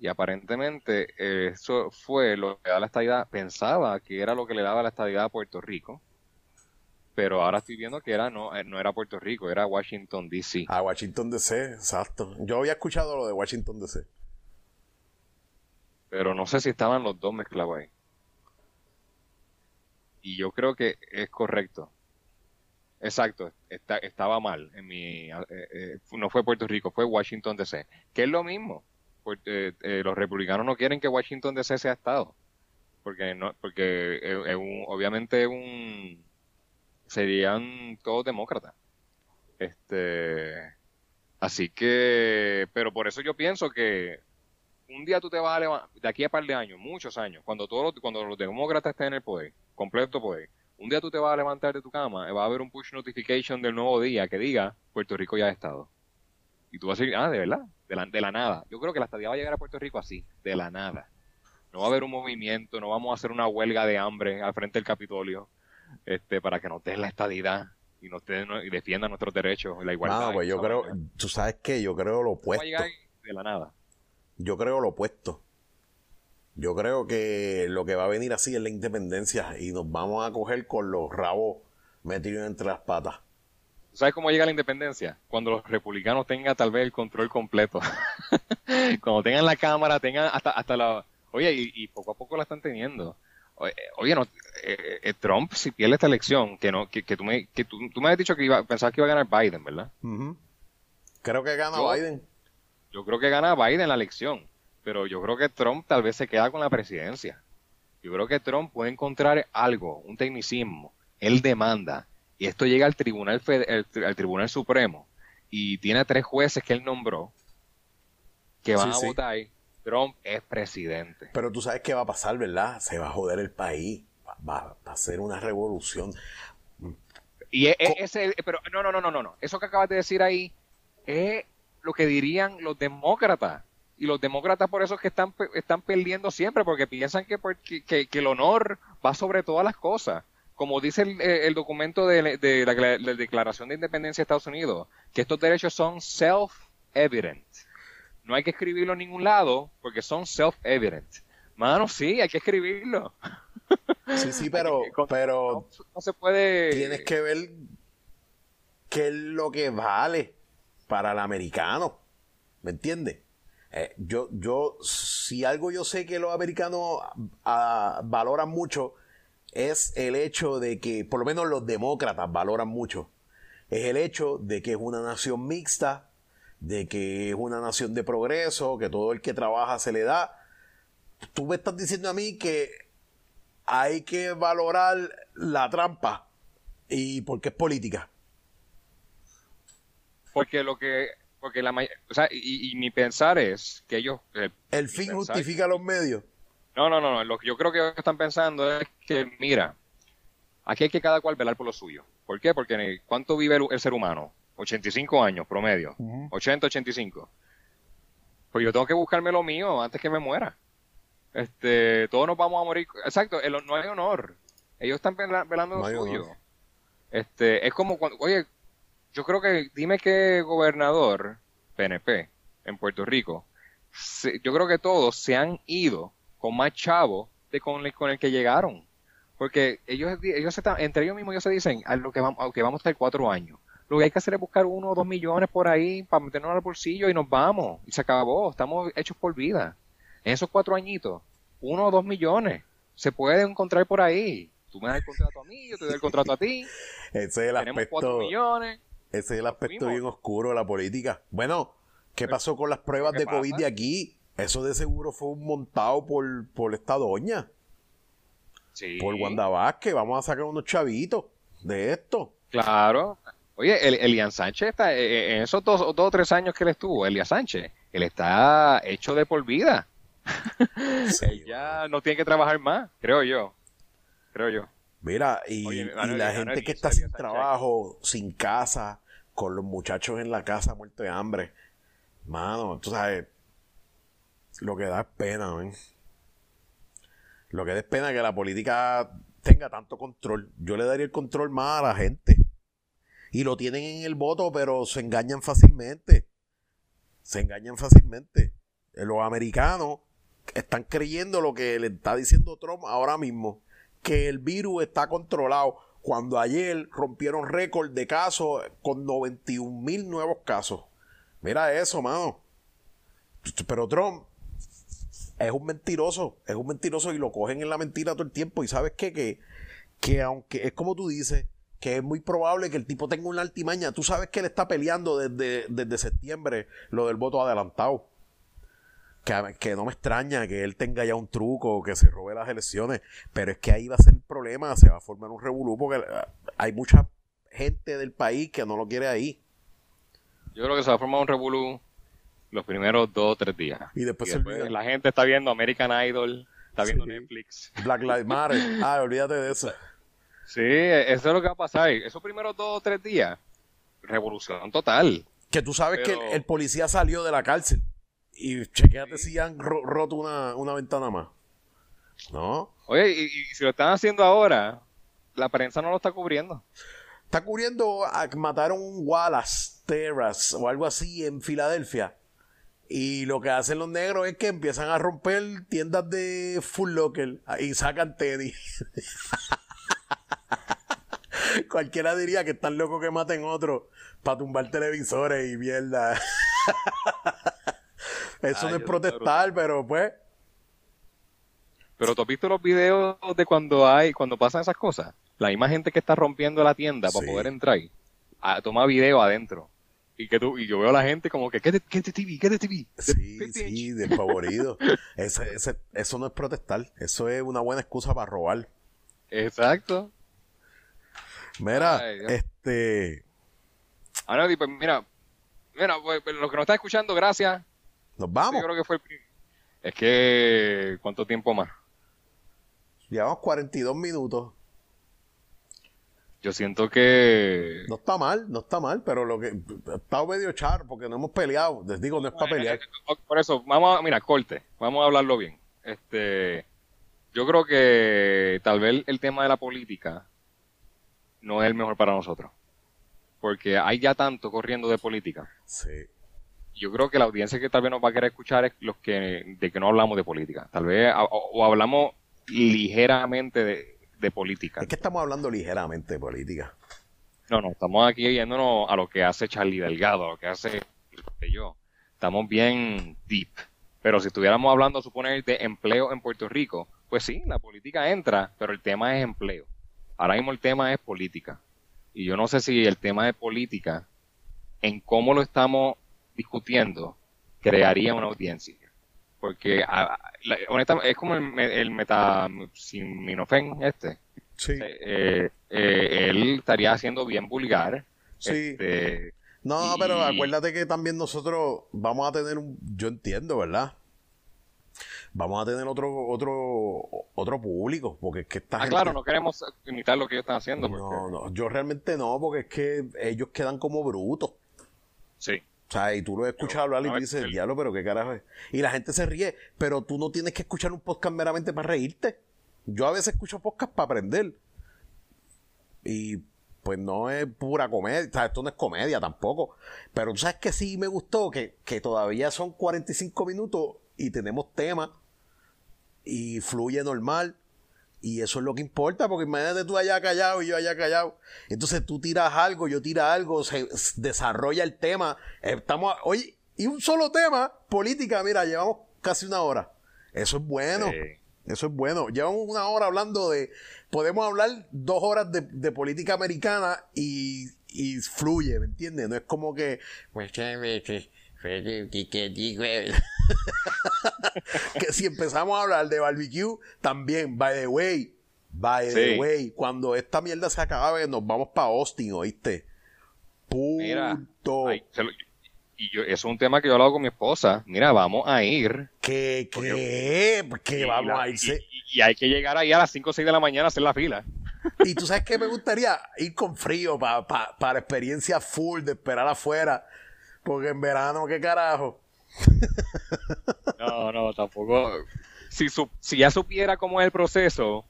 Y aparentemente eh, eso fue lo que da la estadidad, pensaba que era lo que le daba la estadidad a Puerto Rico, pero ahora estoy viendo que era no, eh, no era Puerto Rico, era Washington DC. A Washington DC, exacto. Yo había escuchado lo de Washington DC. Pero no sé si estaban los dos mezclados ahí. y yo creo que es correcto. Exacto, estaba mal. En mi, eh, eh, no fue Puerto Rico, fue Washington DC. Que es lo mismo. Porque, eh, los republicanos no quieren que Washington DC sea Estado. Porque, no, porque obviamente un, serían todos demócratas. Este, así que, pero por eso yo pienso que un día tú te vas a levantar, de aquí a par de años, muchos años, cuando todos cuando los demócratas estén en el poder, completo poder, un día tú te vas a levantar de tu cama y va a haber un push notification del nuevo día que diga Puerto Rico ya ha estado. Y tú vas a decir, ah, de verdad, de la, de la nada. Yo creo que la estadía va a llegar a Puerto Rico así, de la nada. No va a haber un movimiento, no vamos a hacer una huelga de hambre al frente del Capitolio este, para que nos den la estadidad y nos den, y defiendan nuestros derechos y la igualdad. No, pues yo creo, tú sabes qué, yo creo lo opuesto. Va a llegar de la nada. Yo creo lo opuesto. Yo creo que lo que va a venir así es la independencia y nos vamos a coger con los rabos metidos entre las patas. ¿Sabes cómo llega la independencia? Cuando los republicanos tengan tal vez el control completo. (laughs) Cuando tengan la cámara, tengan hasta, hasta la... Oye, y, poco a poco la están teniendo. Oye, no, eh, eh, Trump, si pierde esta elección, que no que, tú, me, que tú, me has dicho que iba, pensabas que iba a ganar Biden, ¿verdad? Creo que gana Biden. Yo creo que gana Biden la elección pero yo creo que Trump tal vez se queda con la presidencia. Yo creo que Trump puede encontrar algo, un tecnicismo. Él demanda, y esto llega al Tribunal, al Tribunal Supremo, y tiene tres jueces que él nombró que van a votar. Trump es presidente. Pero tú sabes qué va a pasar, ¿verdad? Se va a joder el país. Va, a ser una revolución. Y e, e, ese, pero no, no, no, no, no. Eso que acabas de decir ahí es lo que dirían los demócratas y los demócratas por eso es que están, están perdiendo siempre, porque piensan que, que, el honor va sobre todas las cosas. Como dice el, eh, documento de, la, Declaración de Independencia de Estados Unidos, que estos derechos son self-evident. No hay que escribirlo en ningún lado porque son self-evident. Mano, sí, hay que escribirlo. Sí, sí, (laughs) pero, pero no, se puede... Tienes que ver qué es lo que vale para el americano. ¿Me entiendes? Eh, yo, yo, si algo yo sé que los americanos ah, valoran mucho, es el hecho de que, por lo menos los demócratas valoran mucho, es el hecho de que es una nación mixta, de que es una nación de progreso, que todo el que trabaja se le da. Tú me estás diciendo a mí que hay que valorar la trampa y porque es política. Porque lo que porque la o sea, y, mi pensar es que ellos... El, fin justifica los medios. No, no, no, lo que yo creo que están pensando es que, mira, aquí hay que cada cual velar por lo suyo. ¿Por qué? Porque ¿cuánto vive el, ser humano? 85 años promedio. 80, 85. Pues yo tengo que buscarme lo mío antes que me muera. Este, todos nos vamos a morir. Exacto, no hay honor. Ellos están velando lo suyo. Este, es como cuando, oye, yo creo que, dime qué gobernador PNP en Puerto Rico, yo creo que todos se han ido con más chavo de con el, con el que llegaron. Porque ellos, ellos están, entre ellos mismos ellos se dicen, a lo que vamos, a vamos a estar cuatro años. Lo que hay que hacer es buscar uno o dos millones por ahí para meternos al bolsillo y nos vamos. Y se acabó. Estamos hechos por vida. En esos cuatro añitos, uno o dos millones se puede encontrar por ahí. Tú me das el contrato a mí, yo te doy el contrato a ti. (laughs) Ese es el Tenemos cuatro millones. Ese es el aspecto bien oscuro de la política. Bueno, ¿qué pasó con las pruebas de COVID de aquí? Eso de seguro fue un montado por, por esta doña. Sí. Por Wanda Vázquez. Vamos a sacar unos chavitos de esto. Claro. Oye, el, Elian Sánchez está, eh, eh, en esos dos, o tres años que él estuvo, Elian Sánchez, él está hecho de por vida. (laughs) ya no tiene que trabajar más, creo yo. Creo yo. Mira, y, la gente que está sin trabajo, sin casa, con los muchachos en la casa muertos de hambre. Mano, tú sabes, lo que da es pena, ¿ven? Lo que da es pena que la política tenga tanto control. Yo le daría el control más a la gente. Y lo tienen en el voto, pero se engañan fácilmente. Se engañan fácilmente. Los americanos están creyendo lo que le está diciendo Trump ahora mismo que el virus está controlado. Cuando ayer rompieron récord de casos con 91 mil nuevos casos. Mira eso, mano. Pero Trump es un mentiroso, es un mentiroso y lo cogen en la mentira todo el tiempo. Y sabes qué? Que, que aunque es como tú dices, que es muy probable que el tipo tenga una altimaña. Tú sabes que él está peleando desde, septiembre lo del voto adelantado. Que, que, no me extraña que él tenga ya un truco, que se robe las elecciones, pero es que ahí va a ser el problema, se va a formar un revolú porque ah, hay mucha gente del país que no lo quiere ahí. Yo creo que se va a formar un revolú los primeros dos o tres días. Y después, la gente está viendo American Idol, está viendo Netflix. Black Lives Matter. (laughs) ah, olvídate de eso. Sí, eso es lo que va a pasar. Esos primeros dos o tres días, revolución total. Que tú sabes que el, policía salió de la cárcel. Y chequeate si han roto una, una, ventana más. ¿No? Oye, y, si lo están haciendo ahora, la prensa no lo está cubriendo. Está cubriendo a mataron un Wallace Terrace o algo así en Filadelfia. Y lo que hacen los negros es que empiezan a romper tiendas de Full Locker y sacan tenis. (laughs) Cualquiera diría que están locos que maten otro para tumbar televisores y mierda. (laughs) Eso no es protestar, pero pues. Pero tú has visto los videos de cuando hay, cuando pasan esas cosas. La misma gente que está rompiendo la tienda para poder entrar, a, toma video adentro. Y que tú, y yo veo a la gente como que, ¿qué de, qué TV? ¿Qué de TV? Sí, sí, de favorito. (laughs) eso no es protestar. Eso es una buena excusa para robar. Exacto. Mira, este. Ahora, pues mira, mira, pues, pues, lo que nos está escuchando, gracias. Nos vamos. yo creo que fue el Es que, ¿cuánto tiempo más? Llevamos 42 minutos. Yo siento que. No está mal, no está mal, pero lo que. Está medio char porque no hemos peleado. Les digo, no es para pelear. Por eso, vamos a. Mira, corte. Vamos a hablarlo bien. Este. Yo creo que tal vez el tema de la política no es el mejor para nosotros. Porque hay ya tanto corriendo de política. Sí. Yo creo que la audiencia que tal vez nos va a querer escuchar es los que de que no hablamos de política. Tal vez o, hablamos ligeramente de, política. Es que estamos hablando ligeramente de política. No, no, estamos aquí yéndonos a lo que hace Charlie Delgado, a lo que hace yo. Estamos bien deep. Pero si estuviéramos hablando, suponer, de empleo en Puerto Rico, pues sí, la política entra, pero el tema es empleo. Ahora mismo el tema es política. Y yo no sé si el tema de política, en cómo lo estamos discutiendo, crearía una audiencia. Porque honestamente es como el, el meta Minofen este. Sí. Eh, eh, él estaría haciendo bien vulgar. Sí. Este, no, pero acuérdate que también nosotros vamos a tener un, yo entiendo, ¿verdad? vamos a tener otro otro otro público porque es que esta ah, claro no queremos imitar lo que ellos están haciendo no no yo realmente no porque es que ellos quedan como brutos sí o sea, y tú lo escuchas hablar y dices, diablo, pero qué carajo es. Y la gente se ríe, pero tú no tienes que escuchar un podcast meramente para reírte. Yo a veces escucho podcast para aprender. Y pues no es pura comedia, o sea, esto no es comedia tampoco. Pero tú sabes que sí me gustó, que, que todavía son 45 minutos y tenemos temas y fluye normal. Y eso es lo que importa, porque imagínate tú allá callado y yo allá callado. Entonces tú tiras algo, yo tira algo, se desarrolla el tema. Estamos, oye, y un solo tema, política, mira, llevamos casi una hora. Eso es bueno. Eso es bueno. Llevamos una hora hablando de. Podemos hablar dos horas de, política americana y, y, fluye, ¿me entiendes? No es como que. Pues, que (laughs) si empezamos a hablar de barbecue, también, by the way, by the way, cuando esta mierda se acabe, nos vamos para Austin, ¿oíste? Punto. y yo, eso es un tema que yo he hablado con mi esposa. Mira, vamos a ir. ¿Qué? ¿Qué? ¿Qué vamos a irse? Y, hay que llegar ahí a las 5 o 6 de la mañana a hacer la fila. Y tú sabes que me gustaría ir con frío para para experiencia full de esperar afuera porque en verano, ¿qué carajo? (laughs) No, no, tampoco. Si, si ya supiera cómo es el proceso,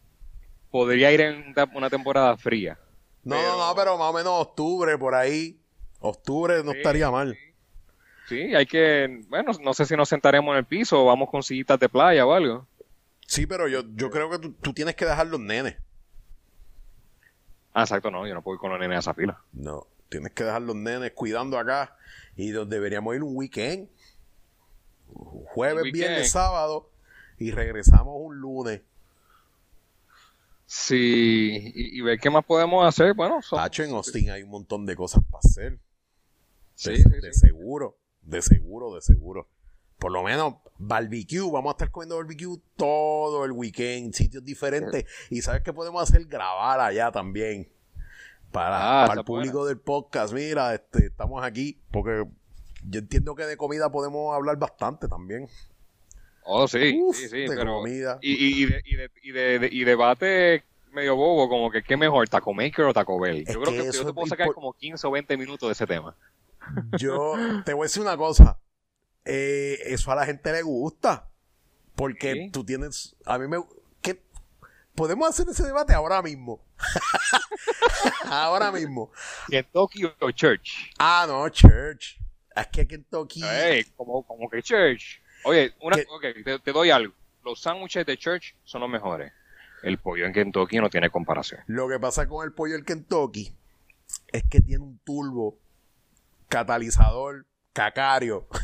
podría ir en una temporada fría. No, no, no, pero más o menos octubre, por ahí. Octubre no estaría mal. Sí. hay que. Bueno, no sé si nos sentaremos en el piso o vamos con sillitas de playa o algo. Sí, pero yo, yo creo que tú, tienes que dejar los nenes. Ah, exacto, no, yo no puedo ir con los nenes a esa fila. No, tienes que dejar los nenes cuidando acá y deberíamos ir un weekend. Jueves, viernes, sábado y regresamos un lunes. Sí, y, ver qué más podemos hacer. Bueno, son... en Austin hay un montón de cosas para hacer. Sí, de, seguro, de seguro, de seguro. Por lo menos barbecue, vamos a estar comiendo barbecue todo el weekend, sitios diferentes. Y sabes que podemos hacer grabar allá también. Para, ah, el público del podcast, mira, este, estamos aquí porque yo entiendo que de comida podemos hablar bastante también. Oh, sí, sí, sí, pero... Comida. Y, y, de, y, de, y, debate medio bobo, como que qué mejor, Taco Maker o Taco Bell. Yo creo que, yo te puedo sacar como 15 o 20 minutos de ese tema. Yo (laughs) te voy a decir una cosa. Eh, eso a la gente le gusta. Porque tú tienes. A mí me. ¿qué? Podemos hacer ese debate ahora mismo. (laughs) ahora mismo. ¿Kentucky o Church? Ah, no, Church. Es que Kentucky. como, como que Church. Oye, una, te, doy algo. Los sándwiches de Church son los mejores. El pollo en Kentucky no tiene comparación. Lo que pasa con el pollo en Kentucky es que tiene un turbo catalizador cacario. (laughs)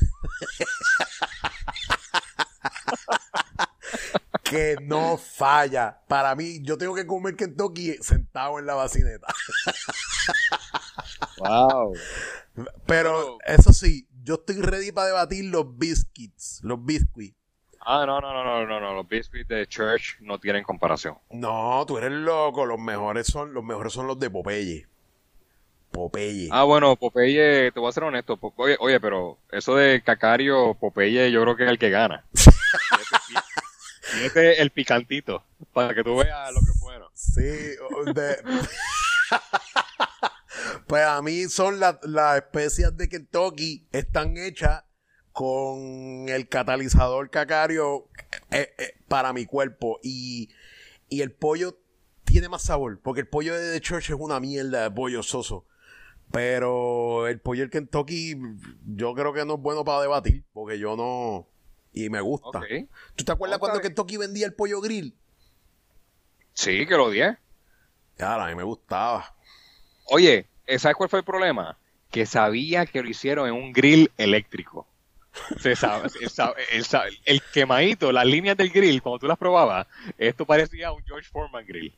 que no falla. Para mí, yo tengo que comer Kentucky sentado en la bacineta. wow. Pero, eso sí, yo estoy ready para debatir los biscuits, los biscuits. Ah, no, no, no, no, no, no, los biscuits de Church no tienen comparación. No, tú eres loco, los mejores son, los mejores son los de Popeye. Popeye. Ah, bueno, Popeye, te voy a ser honesto, oye, oye, pero eso de Cacario, Popeye, yo creo que es el que gana. (laughs) Este el picantito, para que tú veas lo que fueron. Sí, de... (laughs) Pues a mí son las especias de Kentucky, están hechas con el catalizador cacario eh, eh, para mi cuerpo. Y, el pollo tiene más sabor, porque el pollo de The Church es una mierda de pollo soso. Pero el pollo del Kentucky, yo creo que no es bueno para debatir, porque yo no. Y me gusta. ¿Tú te acuerdas cuando Kentucky vendía el pollo grill? Sí, que lo odié. Claro, a mí me gustaba. Oye, ¿Sabes cuál fue el problema? Que sabía que lo hicieron en un grill eléctrico. Se sabe, el, el, quemadito, las líneas del grill, cuando tú las probabas, esto parecía un George Foreman grill.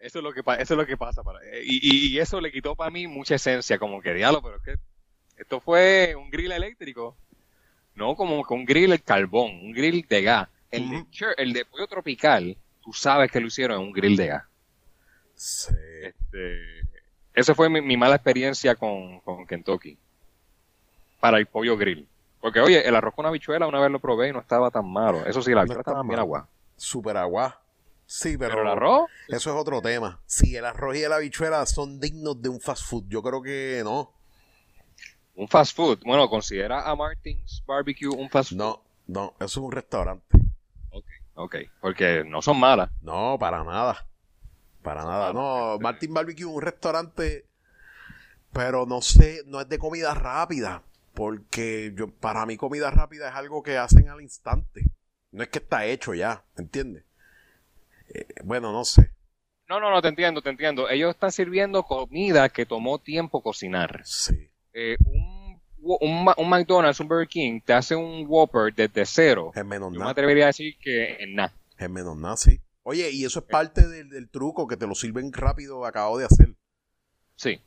Eso es lo que, eso es lo que pasa. Para, eh, y, y, eso le quitó para mí mucha esencia, como que diablo, pero es que esto fue un grill eléctrico. No como un grill el carbón, un grill de gas. El, de, el de pollo tropical, tú sabes que lo hicieron en un grill de gas. Sí. Este, esa fue mi, mala experiencia con, Kentucky. Para el pollo grill. Porque, oye, el arroz con habichuela una vez lo probé y no estaba tan malo. Eso sí, la habichuela estaba bien agua. Super agua. Sí, pero, el arroz. Eso es otro tema. Sí, el arroz y la habichuela son dignos de un fast food. Yo creo que no. Un fast food. Bueno, considera a Martin's Barbecue un fast food. No, no, eso es un restaurante. Ok, ok. Porque no son malas. No, para nada. Para nada. No, Martin Barbecue un restaurante, pero no sé, no es de comida rápida. Porque yo, para mí comida rápida es algo que hacen al instante. No es que está hecho ya, ¿entiendes? Eh, bueno, no sé. No, no, no, te entiendo, te entiendo. Ellos están sirviendo comida que tomó tiempo cocinar. Sí. Eh, un, un, McDonald's, un Burger King, te hace un Whopper desde cero. En menos Yo me atrevería a decir que en nada. En menos nada, sí. Oye, y eso es parte del, truco que te lo sirven rápido, acabo de hacer. Sí.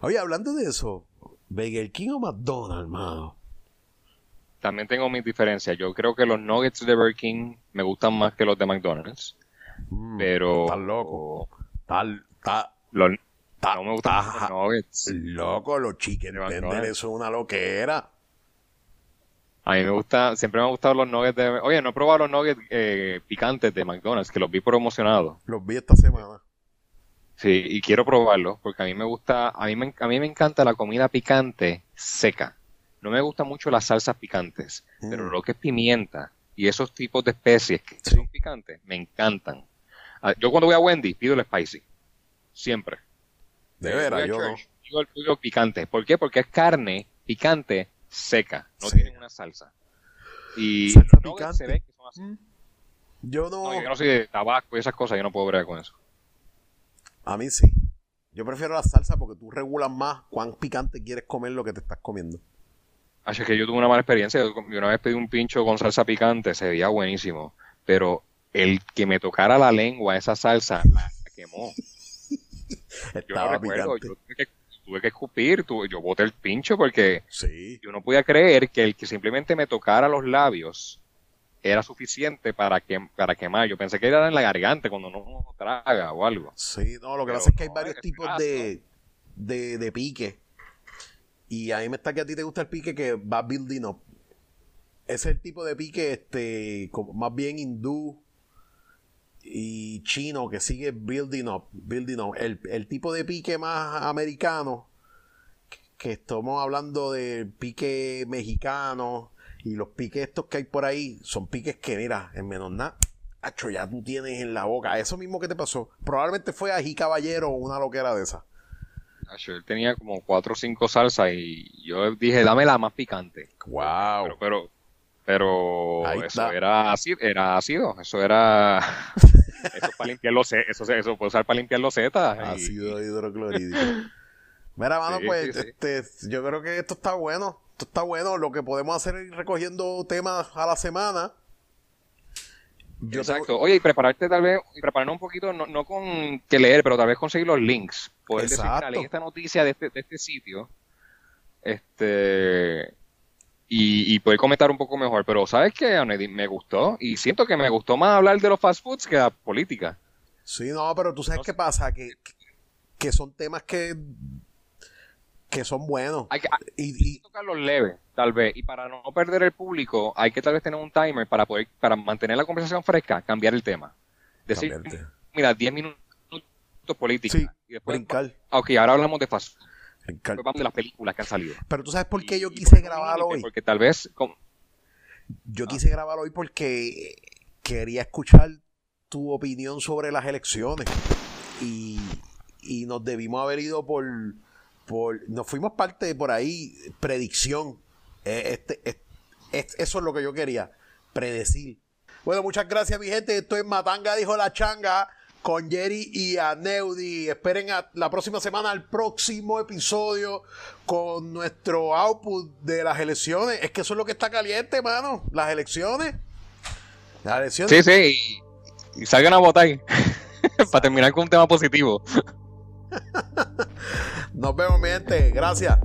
Oye, hablando de eso, ¿Burger King o McDonald's, hermano? También tengo mis diferencias. Yo creo que los nuggets de Burger King me gustan más que los de McDonald's. Mm, pero. Estás loco. Tal, los, no me gustan los nuggets. Loco, los chicken tenders, eso es una loquera. A mí me gusta, siempre me han gustado los nuggets de... Oye, no he probado los nuggets eh, picantes de McDonald's, que los vi promocionados. Los vi esta semana. Sí, y quiero probarlos, porque a mí me gusta, a mí me, a mí me encanta la comida picante seca. No me gustan mucho las salsas picantes, pero mm. lo que es pimienta y esos tipos de especies que son picantes, me encantan. Ah, yo cuando voy a Wendy pido el spicy, siempre. De veras, yo no. Pido el, picante. ¿Por qué? Porque es carne picante seca, no tienen una salsa. Y salsa picante. se ve que son así. Mm. Yo no... yo no soy de tabaco y esas cosas, yo no puedo ver con eso. A mí sí. Yo prefiero la salsa porque tú regulas más cuán picante quieres comer lo que te estás comiendo. Así que yo tuve una mala experiencia. Yo una vez pedí un pincho con salsa picante, se veía buenísimo. Pero el que me tocara la lengua esa salsa la quemó. (laughs) Yo no Estaba recuerdo, picante. yo tuve que, tuve que escupir, tuve- yo boté el pincho porque Sí. yo no podía creer que el que simplemente me tocara los labios era suficiente para, que, para quemar. Yo pensé que era en la garganta cuando uno traga o algo. Sí, no, lo que Pero pasa es que hay varios es tipos de, de, de pique. Y a mí me está que a ti te gusta el pique que va building up. Es el tipo de pique, este, como más bien hindú y chino que sigue building up, building up. El, el tipo de pique más americano, que estamos hablando de pique mexicano y los piques estos que hay por ahí, son piques que, mira, en menos nada, Acho, ya tú tienes en la boca. Eso mismo que te pasó. Probablemente fue ají caballero o una loquera de esa. Acho, Él tenía como cuatro o cinco salsas y yo dije, dame la más picante. Wow. Pero, pero, pero Ahí eso está. era ácido, era ácido, eso era, (laughs) eso es para limpiar los, eso, eso puede usar para limpiar los zetas. y- Ácido hidroclorídrico. (laughs) Mira, mano, Sí, pues sí, sí. Este, yo creo que esto está bueno. Esto está bueno. Lo que podemos hacer es ir recogiendo temas a la semana. Yo Exacto. Oye, y prepararte tal vez, y prepararnos un poquito, no, no con que leer, pero tal vez conseguir los links. Poder decir, Exacto. leí esta noticia de este, de este sitio. Este. Y, y poder comentar un poco mejor. Pero, ¿sabes qué, Anedi? Me gustó. Y siento que me gustó más hablar de los fast foods que la política. Sí, no, pero tú sabes No qué sé. pasa, que, que son temas que, que son buenos. Hay que, hay Y, que y- tocarlos leve, tal vez. Y para no perder el público, hay que tal vez tener un timer para poder, para mantener la conversación fresca, cambiar el tema. Decir, Cambiarte. mira, 10 minutos política. Sí, y después, brincar, Ah, ok, ahora hablamos de fast vamos de las películas que han salido. Pero tú sabes por qué Y- yo quise grabar hoy. Porque tal vez, como- Yo quise grabar hoy porque quería escuchar tu opinión sobre las elecciones. Y, y nos debimos haber ido por, por. Nos fuimos parte de por ahí, predicción. Eh, Este, es- es- eso es lo que yo quería, predecir. Bueno, muchas gracias, mi gente. Esto es Matanga, dijo la changa. Con Jerry y Aneudi. Esperen a la próxima semana el próximo episodio con nuestro output de las elecciones. Es que eso es lo que está caliente, mano. Las elecciones. Las elecciones. sí, sí, y, y salgan a votar (laughs) para terminar con un tema positivo. (laughs) Nos vemos, mi gente. Gracias.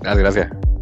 Gracias, gracias.